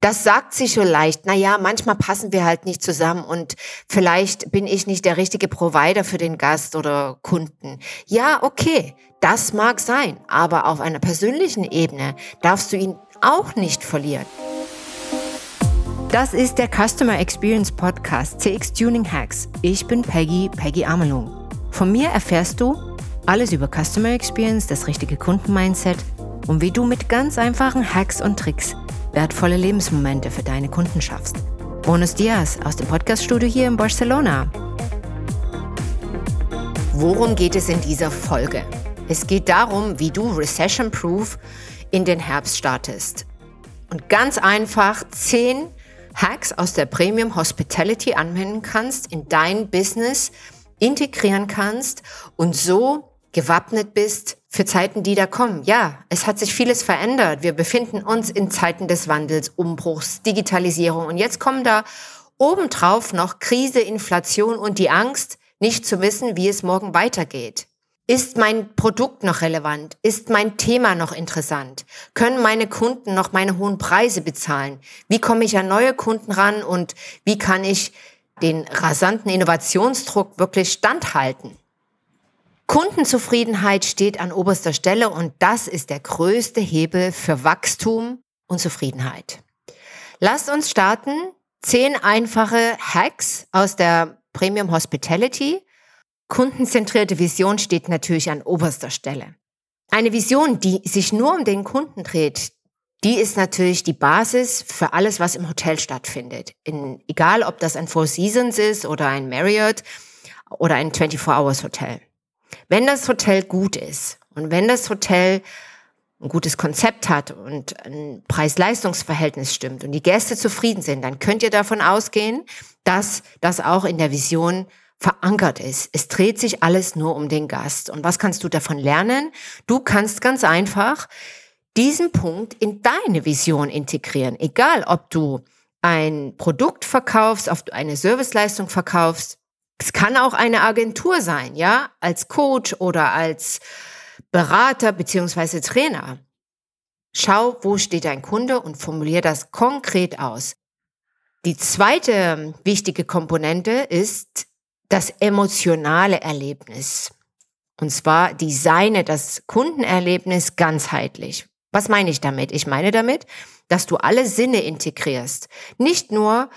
Das sagt sich so leicht. Naja, manchmal passen wir halt nicht zusammen und vielleicht bin ich nicht der richtige Provider für den Gast oder Kunden. Ja, okay, das mag sein, aber auf einer persönlichen Ebene darfst du ihn auch nicht verlieren. Das ist der Customer Experience Podcast CX Tuning Hacks. Ich bin Peggy, Peggy Amelung. Von mir erfährst du alles über Customer Experience, das richtige Kundenmindset und wie du mit ganz einfachen Hacks und Tricks wertvolle Lebensmomente für deine Kunden schaffst. Bonus Dias aus dem Podcaststudio hier in Barcelona. Worum geht es in dieser Folge? Es geht darum, wie du Recession-Proof in den Herbst startest. Und ganz einfach zehn Hacks aus der Premium Hospitality anwenden kannst, in dein Business integrieren kannst und so gewappnet bist für Zeiten, die da kommen. Ja, es hat sich vieles verändert. Wir befinden uns in Zeiten des Wandels, Umbruchs, Digitalisierung. Und jetzt kommen da obendrauf noch Krise, Inflation und die Angst, nicht zu wissen, wie es morgen weitergeht. Ist mein Produkt noch relevant? Ist mein Thema noch interessant? Können meine Kunden noch meine hohen Preise bezahlen? Wie komme ich an neue Kunden ran und wie kann ich den rasanten Innovationsdruck wirklich standhalten? Kundenzufriedenheit steht an oberster Stelle und das ist der größte Hebel für Wachstum und Zufriedenheit. Lasst uns starten. Zehn einfache Hacks aus der Premium Hospitality. Kundenzentrierte Vision steht natürlich an oberster Stelle. Eine Vision, die sich nur um den Kunden dreht, die ist natürlich die Basis für alles, was im Hotel stattfindet. In, egal, ob das ein Four Seasons ist oder ein Marriott oder ein 24-Hours-Hotel. Wenn das Hotel gut ist und wenn das Hotel ein gutes Konzept hat und ein Preis-Leistungs-Verhältnis stimmt und die Gäste zufrieden sind, dann könnt ihr davon ausgehen, dass das auch in der Vision verankert ist. Es dreht sich alles nur um den Gast. Und was kannst du davon lernen? Du kannst ganz einfach diesen Punkt in deine Vision integrieren. Egal, ob du ein Produkt verkaufst, ob du eine Serviceleistung verkaufst, es kann auch eine Agentur sein, ja, als Coach oder als Berater beziehungsweise Trainer. Schau, wo steht dein Kunde und formulier das konkret aus. Die zweite wichtige Komponente ist das emotionale Erlebnis. Und zwar designe das Kundenerlebnis ganzheitlich. Was meine ich damit? Ich meine damit, dass du alle Sinne integrierst. Nicht nur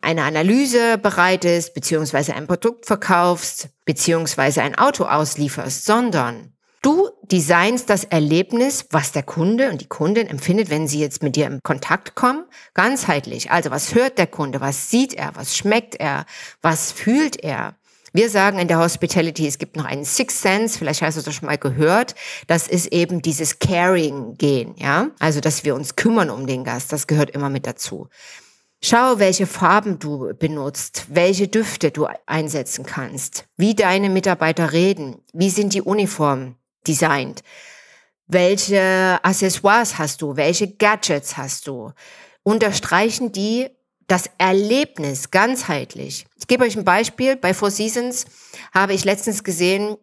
eine Analyse bereitest, beziehungsweise ein Produkt verkaufst, beziehungsweise ein Auto auslieferst, sondern du designst das Erlebnis, was der Kunde und die Kundin empfindet, wenn sie jetzt mit dir in Kontakt kommen, ganzheitlich. Also was hört der Kunde, was sieht er, was schmeckt er, was fühlt er. Wir sagen in der Hospitality, es gibt noch einen Sixth Sense, vielleicht hast du das schon mal gehört. Das ist eben dieses Caring-Gehen, ja. Also, dass wir uns kümmern um den Gast, das gehört immer mit dazu. Schau, welche Farben du benutzt, welche Düfte du einsetzen kannst, wie deine Mitarbeiter reden, wie sind die Uniformen designt, welche Accessoires hast du, welche Gadgets hast du. Unterstreichen die das Erlebnis ganzheitlich. Ich gebe euch ein Beispiel. Bei Four Seasons habe ich letztens gesehen,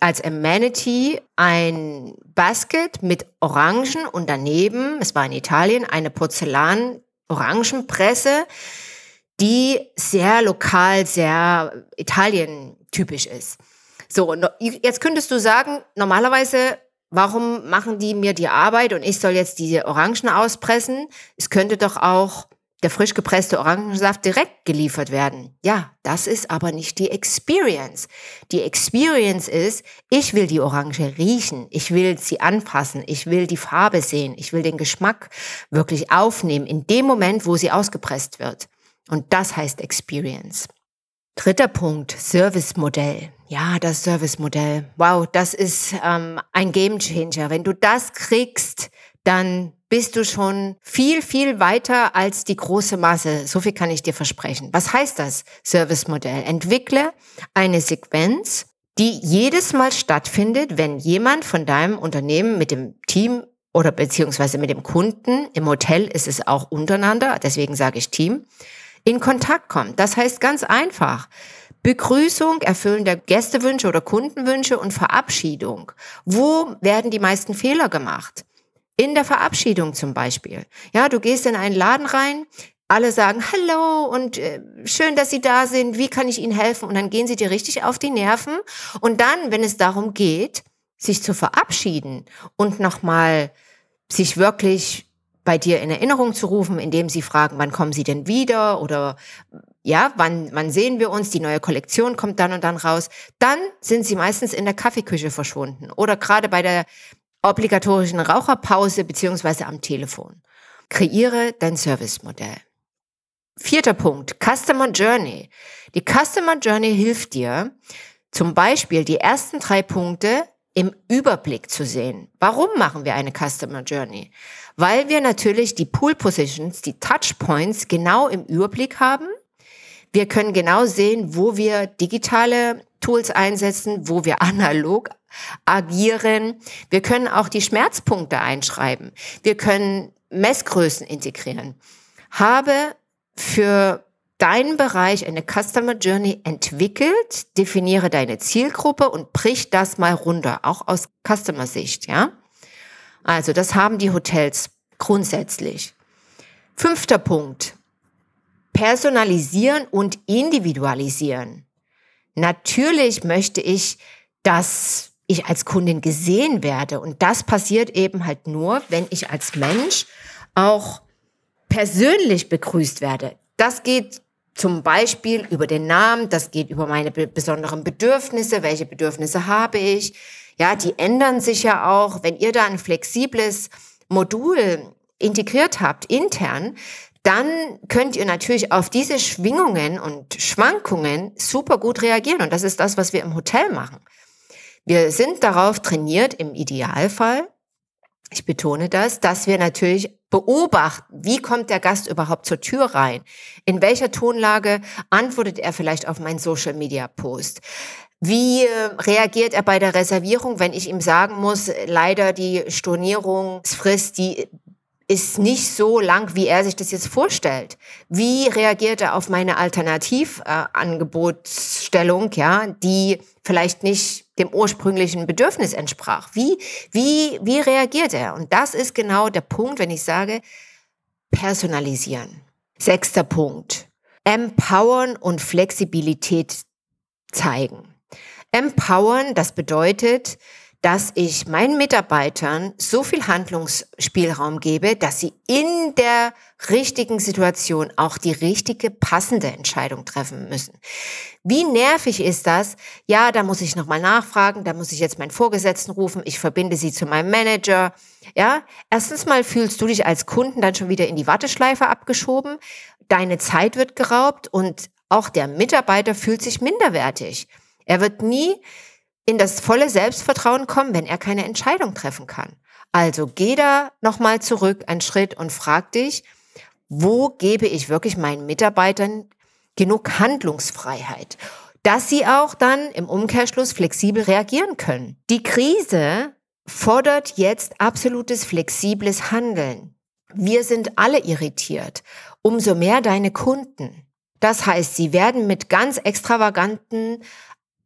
als Amenity ein Basket mit Orangen und daneben, es war in Italien, eine Porzellan Orangenpresse, die sehr lokal, sehr Italien-typisch ist. So, jetzt könntest du sagen, normalerweise, warum machen die mir die Arbeit und ich soll jetzt diese Orangen auspressen? Es könnte doch auch der frisch gepresste Orangensaft direkt geliefert werden. Ja, das ist aber nicht die Experience. Die Experience ist, ich will die Orange riechen, ich will sie anfassen, ich will die Farbe sehen, ich will den Geschmack wirklich aufnehmen in dem Moment, wo sie ausgepresst wird. Und das heißt Experience. Dritter Punkt, Service-Modell. Ja, das Service-Modell. Wow, das ist ähm, ein Gamechanger. Wenn du das kriegst, dann bist du schon viel, viel weiter als die große Masse. So viel kann ich dir versprechen. Was heißt das Service-Modell? Entwickle eine Sequenz, die jedes Mal stattfindet, wenn jemand von deinem Unternehmen mit dem Team oder beziehungsweise mit dem Kunden, im Hotel ist es auch untereinander, deswegen sage ich Team, in Kontakt kommt. Das heißt ganz einfach, Begrüßung, Erfüllen der Gästewünsche oder Kundenwünsche und Verabschiedung. Wo werden die meisten Fehler gemacht? In der Verabschiedung zum Beispiel. Ja, du gehst in einen Laden rein, alle sagen Hallo und äh, schön, dass Sie da sind, wie kann ich Ihnen helfen? Und dann gehen sie dir richtig auf die Nerven. Und dann, wenn es darum geht, sich zu verabschieden und nochmal sich wirklich bei dir in Erinnerung zu rufen, indem sie fragen, wann kommen sie denn wieder oder ja, wann, wann sehen wir uns, die neue Kollektion kommt dann und dann raus, dann sind sie meistens in der Kaffeeküche verschwunden oder gerade bei der obligatorischen Raucherpause beziehungsweise am Telefon. Kreiere dein Servicemodell. Vierter Punkt, Customer Journey. Die Customer Journey hilft dir, zum Beispiel die ersten drei Punkte im Überblick zu sehen. Warum machen wir eine Customer Journey? Weil wir natürlich die Pool Positions, die Touchpoints genau im Überblick haben. Wir können genau sehen, wo wir digitale Tools einsetzen, wo wir analog agieren. Wir können auch die Schmerzpunkte einschreiben. Wir können Messgrößen integrieren. Habe für deinen Bereich eine Customer Journey entwickelt, definiere deine Zielgruppe und brich das mal runter, auch aus Customer Sicht, ja? Also, das haben die Hotels grundsätzlich. Fünfter Punkt. Personalisieren und individualisieren. Natürlich möchte ich, dass ich als Kundin gesehen werde. Und das passiert eben halt nur, wenn ich als Mensch auch persönlich begrüßt werde. Das geht zum Beispiel über den Namen, das geht über meine besonderen Bedürfnisse, welche Bedürfnisse habe ich. Ja, die ändern sich ja auch. Wenn ihr da ein flexibles Modul integriert habt, intern, dann könnt ihr natürlich auf diese Schwingungen und Schwankungen super gut reagieren. Und das ist das, was wir im Hotel machen. Wir sind darauf trainiert, im Idealfall, ich betone das, dass wir natürlich beobachten, wie kommt der Gast überhaupt zur Tür rein? In welcher Tonlage antwortet er vielleicht auf meinen Social Media Post? Wie äh, reagiert er bei der Reservierung, wenn ich ihm sagen muss, leider die Stornierungsfrist, die ist nicht so lang, wie er sich das jetzt vorstellt. Wie reagiert er auf meine Alternativangebotsstellung, äh, ja, die vielleicht nicht dem ursprünglichen Bedürfnis entsprach? Wie, wie, wie reagiert er? Und das ist genau der Punkt, wenn ich sage, personalisieren. Sechster Punkt. Empowern und Flexibilität zeigen. Empowern, das bedeutet, dass ich meinen Mitarbeitern so viel Handlungsspielraum gebe, dass sie in der richtigen Situation auch die richtige, passende Entscheidung treffen müssen. Wie nervig ist das? Ja, da muss ich nochmal nachfragen, da muss ich jetzt meinen Vorgesetzten rufen, ich verbinde sie zu meinem Manager. Ja, erstens mal fühlst du dich als Kunden dann schon wieder in die Warteschleife abgeschoben, deine Zeit wird geraubt und auch der Mitarbeiter fühlt sich minderwertig. Er wird nie in das volle Selbstvertrauen kommen, wenn er keine Entscheidung treffen kann. Also geh da nochmal zurück einen Schritt und frag dich, wo gebe ich wirklich meinen Mitarbeitern genug Handlungsfreiheit, dass sie auch dann im Umkehrschluss flexibel reagieren können. Die Krise fordert jetzt absolutes flexibles Handeln. Wir sind alle irritiert, umso mehr deine Kunden. Das heißt, sie werden mit ganz extravaganten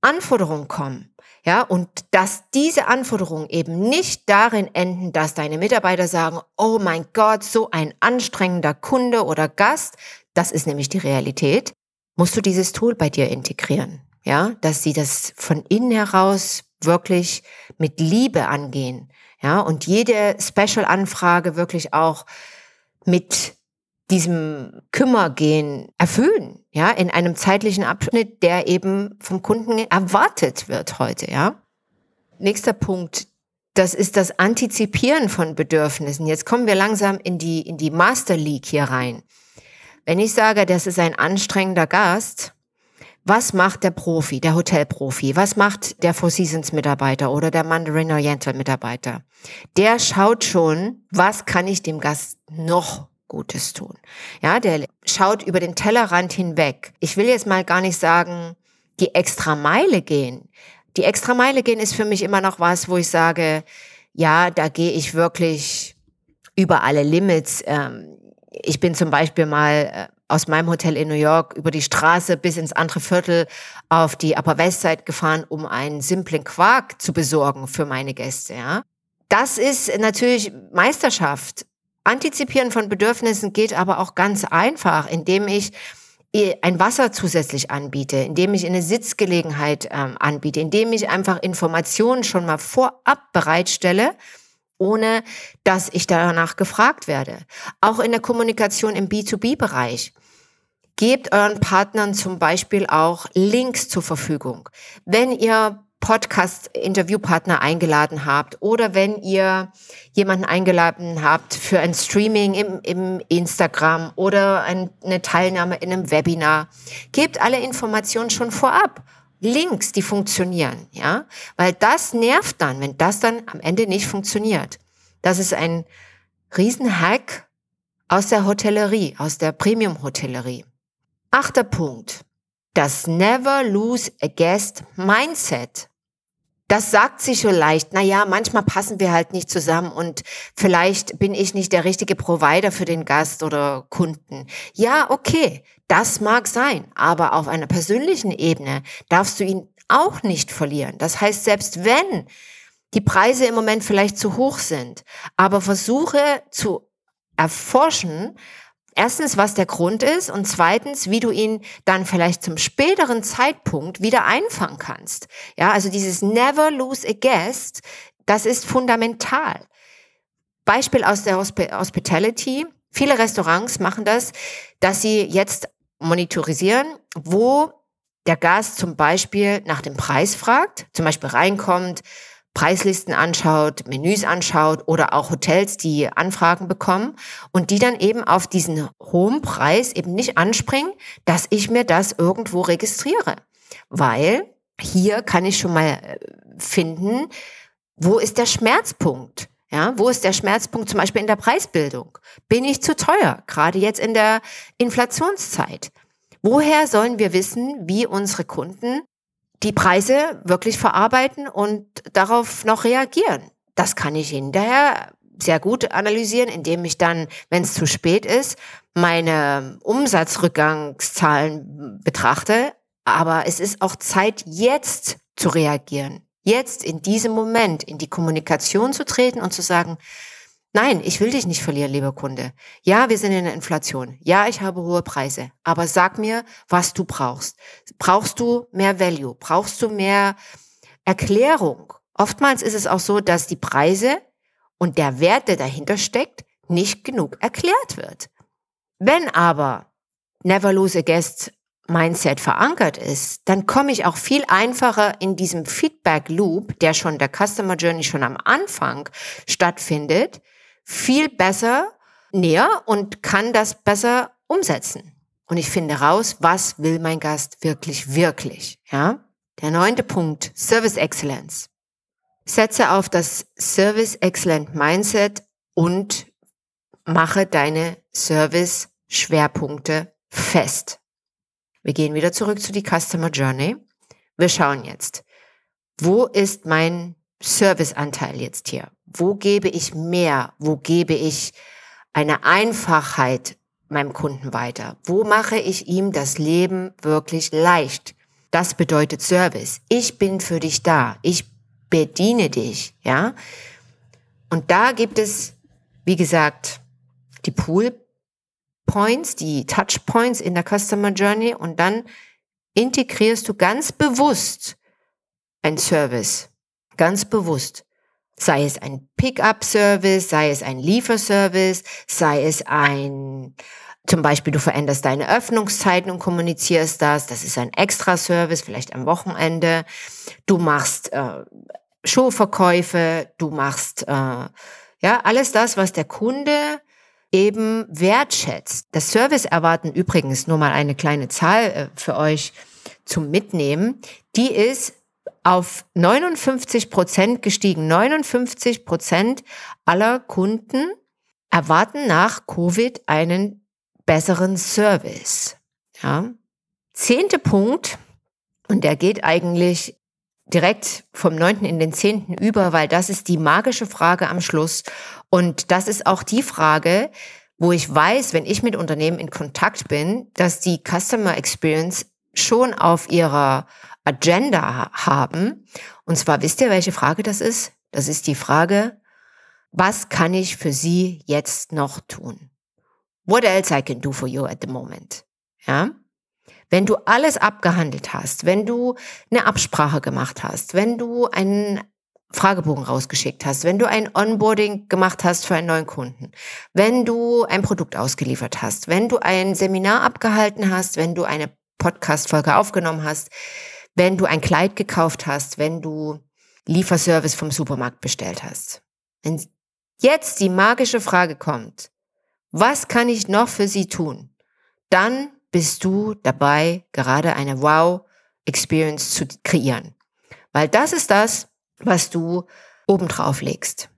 Anforderungen kommen. Ja, und dass diese Anforderungen eben nicht darin enden, dass deine Mitarbeiter sagen, oh mein Gott, so ein anstrengender Kunde oder Gast, das ist nämlich die Realität, musst du dieses Tool bei dir integrieren. Ja, dass sie das von innen heraus wirklich mit Liebe angehen. Ja, und jede Special-Anfrage wirklich auch mit diesem Kümmergehen erfüllen, ja, in einem zeitlichen Abschnitt, der eben vom Kunden erwartet wird heute, ja. Nächster Punkt, das ist das Antizipieren von Bedürfnissen. Jetzt kommen wir langsam in die, in die Master League hier rein. Wenn ich sage, das ist ein anstrengender Gast, was macht der Profi, der Hotelprofi? Was macht der Four Seasons Mitarbeiter oder der Mandarin Oriental Mitarbeiter? Der schaut schon, was kann ich dem Gast noch Gutes tun. Ja, der schaut über den Tellerrand hinweg. Ich will jetzt mal gar nicht sagen, die extra Meile gehen. Die extra Meile gehen ist für mich immer noch was, wo ich sage, ja, da gehe ich wirklich über alle Limits. Ähm, ich bin zum Beispiel mal äh, aus meinem Hotel in New York über die Straße bis ins andere Viertel auf die Upper West Side gefahren, um einen simplen Quark zu besorgen für meine Gäste, ja. das ist natürlich Meisterschaft. Antizipieren von Bedürfnissen geht aber auch ganz einfach, indem ich ein Wasser zusätzlich anbiete, indem ich eine Sitzgelegenheit ähm, anbiete, indem ich einfach Informationen schon mal vorab bereitstelle, ohne dass ich danach gefragt werde. Auch in der Kommunikation im B2B-Bereich. Gebt euren Partnern zum Beispiel auch Links zur Verfügung. Wenn ihr Podcast-Interviewpartner eingeladen habt oder wenn ihr jemanden eingeladen habt für ein Streaming im, im Instagram oder ein, eine Teilnahme in einem Webinar, gebt alle Informationen schon vorab. Links, die funktionieren, ja, weil das nervt dann, wenn das dann am Ende nicht funktioniert. Das ist ein Riesenhack aus der Hotellerie, aus der Premium-Hotellerie. Achter Punkt. Das Never Lose a Guest Mindset. Das sagt sich so leicht. Naja, manchmal passen wir halt nicht zusammen und vielleicht bin ich nicht der richtige Provider für den Gast oder Kunden. Ja, okay, das mag sein, aber auf einer persönlichen Ebene darfst du ihn auch nicht verlieren. Das heißt, selbst wenn die Preise im Moment vielleicht zu hoch sind, aber versuche zu erforschen, erstens, was der Grund ist und zweitens, wie du ihn dann vielleicht zum späteren Zeitpunkt wieder einfangen kannst. Ja, also dieses Never lose a guest, das ist fundamental. Beispiel aus der Hospitality. Viele Restaurants machen das, dass sie jetzt monitorisieren, wo der Gast zum Beispiel nach dem Preis fragt, zum Beispiel reinkommt, Preislisten anschaut, Menüs anschaut oder auch Hotels, die Anfragen bekommen und die dann eben auf diesen hohen Preis eben nicht anspringen, dass ich mir das irgendwo registriere. Weil hier kann ich schon mal äh, finden, wo ist der Schmerzpunkt? Ja, wo ist der Schmerzpunkt zum Beispiel in der Preisbildung? Bin ich zu teuer? Gerade jetzt in der Inflationszeit. Woher sollen wir wissen, wie unsere Kunden die Preise wirklich verarbeiten und darauf noch reagieren. Das kann ich hinterher sehr gut analysieren, indem ich dann, wenn es zu spät ist, meine Umsatzrückgangszahlen betrachte. Aber es ist auch Zeit, jetzt zu reagieren. Jetzt in diesem Moment in die Kommunikation zu treten und zu sagen, Nein, ich will dich nicht verlieren, lieber Kunde. Ja, wir sind in der Inflation. Ja, ich habe hohe Preise. Aber sag mir, was du brauchst. Brauchst du mehr Value? Brauchst du mehr Erklärung? Oftmals ist es auch so, dass die Preise und der Wert, der dahinter steckt, nicht genug erklärt wird. Wenn aber Never Lose a Guest Mindset verankert ist, dann komme ich auch viel einfacher in diesem Feedback Loop, der schon der Customer Journey schon am Anfang stattfindet, viel besser näher und kann das besser umsetzen. Und ich finde raus, was will mein Gast wirklich, wirklich, ja? Der neunte Punkt, Service Excellence. Setze auf das Service Excellent Mindset und mache deine Service Schwerpunkte fest. Wir gehen wieder zurück zu die Customer Journey. Wir schauen jetzt, wo ist mein Serviceanteil jetzt hier? Wo gebe ich mehr? Wo gebe ich eine Einfachheit meinem Kunden weiter? Wo mache ich ihm das Leben wirklich leicht? Das bedeutet Service. Ich bin für dich da. Ich bediene dich, ja? Und da gibt es, wie gesagt, die Pool Points, die Touch Points in der Customer Journey und dann integrierst du ganz bewusst ein Service ganz bewusst. Sei es ein Pickup-Service, sei es ein Lieferservice, sei es ein, zum Beispiel du veränderst deine Öffnungszeiten und kommunizierst das, das ist ein Extra-Service, vielleicht am Wochenende. Du machst äh, Showverkäufe, du machst äh, ja alles das, was der Kunde eben wertschätzt. Das Service erwarten übrigens nur mal eine kleine Zahl äh, für euch zum Mitnehmen. Die ist auf 59 Prozent gestiegen. 59 Prozent aller Kunden erwarten nach Covid einen besseren Service. Ja. Zehnte Punkt, und der geht eigentlich direkt vom neunten in den zehnten über, weil das ist die magische Frage am Schluss. Und das ist auch die Frage, wo ich weiß, wenn ich mit Unternehmen in Kontakt bin, dass die Customer Experience schon auf ihrer Agenda haben. Und zwar wisst ihr, welche Frage das ist? Das ist die Frage, was kann ich für Sie jetzt noch tun? What else I can do for you at the moment? Ja? Wenn du alles abgehandelt hast, wenn du eine Absprache gemacht hast, wenn du einen Fragebogen rausgeschickt hast, wenn du ein Onboarding gemacht hast für einen neuen Kunden, wenn du ein Produkt ausgeliefert hast, wenn du ein Seminar abgehalten hast, wenn du eine Podcast-Folge aufgenommen hast, wenn du ein Kleid gekauft hast, wenn du Lieferservice vom Supermarkt bestellt hast. Wenn jetzt die magische Frage kommt, was kann ich noch für Sie tun? Dann bist du dabei, gerade eine Wow-Experience zu kreieren. Weil das ist das, was du obendrauf legst.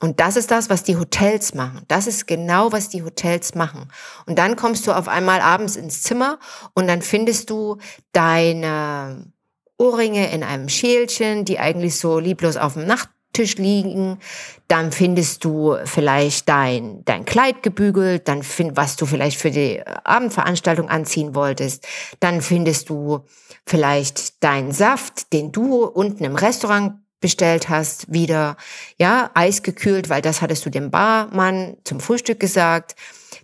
Und das ist das, was die Hotels machen. Das ist genau, was die Hotels machen. Und dann kommst du auf einmal abends ins Zimmer und dann findest du deine Ohrringe in einem Schälchen, die eigentlich so lieblos auf dem Nacht Tisch liegen, dann findest du vielleicht dein, dein Kleid gebügelt, dann find, was du vielleicht für die Abendveranstaltung anziehen wolltest, dann findest du vielleicht deinen Saft, den du unten im Restaurant bestellt hast, wieder, ja, eisgekühlt, weil das hattest du dem Barmann zum Frühstück gesagt.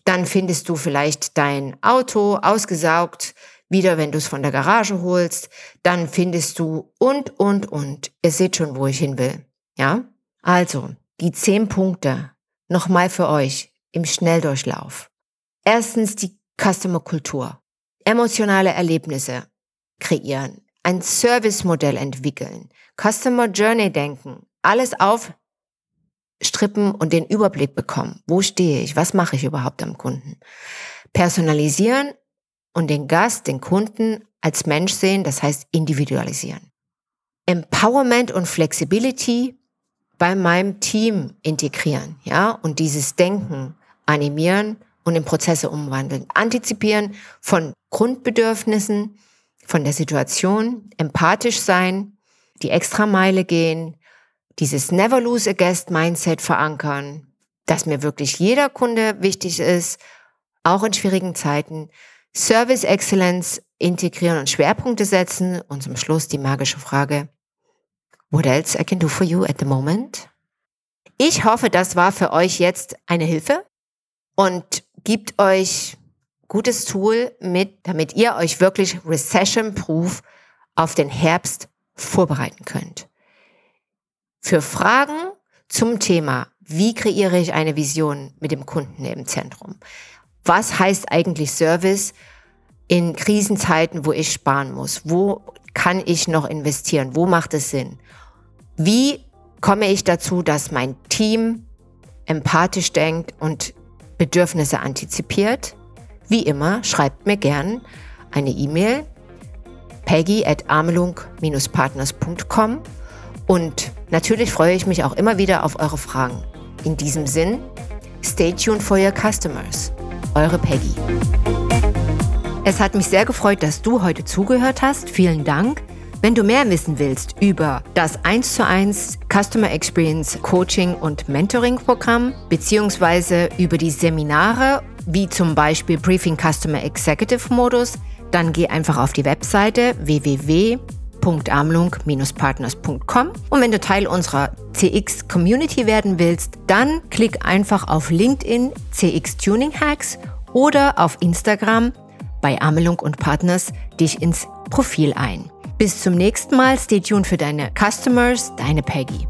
Dann findest du vielleicht dein Auto ausgesaugt, wieder, wenn du es von der Garage holst. Dann findest du und, und, und. Ihr seht schon, wo ich hin will. Ja? Also, die zehn Punkte nochmal für euch im Schnelldurchlauf. Erstens die Customer-Kultur. Emotionale Erlebnisse kreieren. Ein Service-Modell entwickeln. Customer Journey denken. Alles aufstrippen und den Überblick bekommen. Wo stehe ich? Was mache ich überhaupt am Kunden? Personalisieren und den Gast, den Kunden als Mensch sehen, das heißt individualisieren. Empowerment und Flexibility bei meinem Team integrieren, ja, und dieses Denken animieren und in Prozesse umwandeln. Antizipieren von Grundbedürfnissen, von der Situation, empathisch sein, die Extrameile gehen, dieses Never Lose a Guest Mindset verankern, dass mir wirklich jeder Kunde wichtig ist, auch in schwierigen Zeiten, Service Excellence integrieren und Schwerpunkte setzen und zum Schluss die magische Frage, What else I can do for you at the moment? Ich hoffe, das war für euch jetzt eine Hilfe und gibt euch gutes Tool mit, damit ihr euch wirklich recession-proof auf den Herbst vorbereiten könnt. Für Fragen zum Thema, wie kreiere ich eine Vision mit dem Kunden im Zentrum? Was heißt eigentlich Service in Krisenzeiten, wo ich sparen muss? Wo kann ich noch investieren? Wo macht es Sinn? Wie komme ich dazu, dass mein Team empathisch denkt und Bedürfnisse antizipiert? Wie immer, schreibt mir gern eine E-Mail peggy at amelung-partners.com und natürlich freue ich mich auch immer wieder auf eure Fragen. In diesem Sinn, stay tuned for your customers. Eure Peggy. Es hat mich sehr gefreut, dass du heute zugehört hast. Vielen Dank. Wenn du mehr wissen willst über das 1 zu 1 Customer Experience Coaching und Mentoring Programm beziehungsweise über die Seminare wie zum Beispiel Briefing Customer Executive Modus, dann geh einfach auf die Webseite www.amlung-partners.com und wenn du Teil unserer CX Community werden willst, dann klick einfach auf LinkedIn CX Tuning Hacks oder auf Instagram bei Amelung und Partners dich ins Profil ein. Bis zum nächsten Mal. Stay tuned für deine Customers, deine Peggy.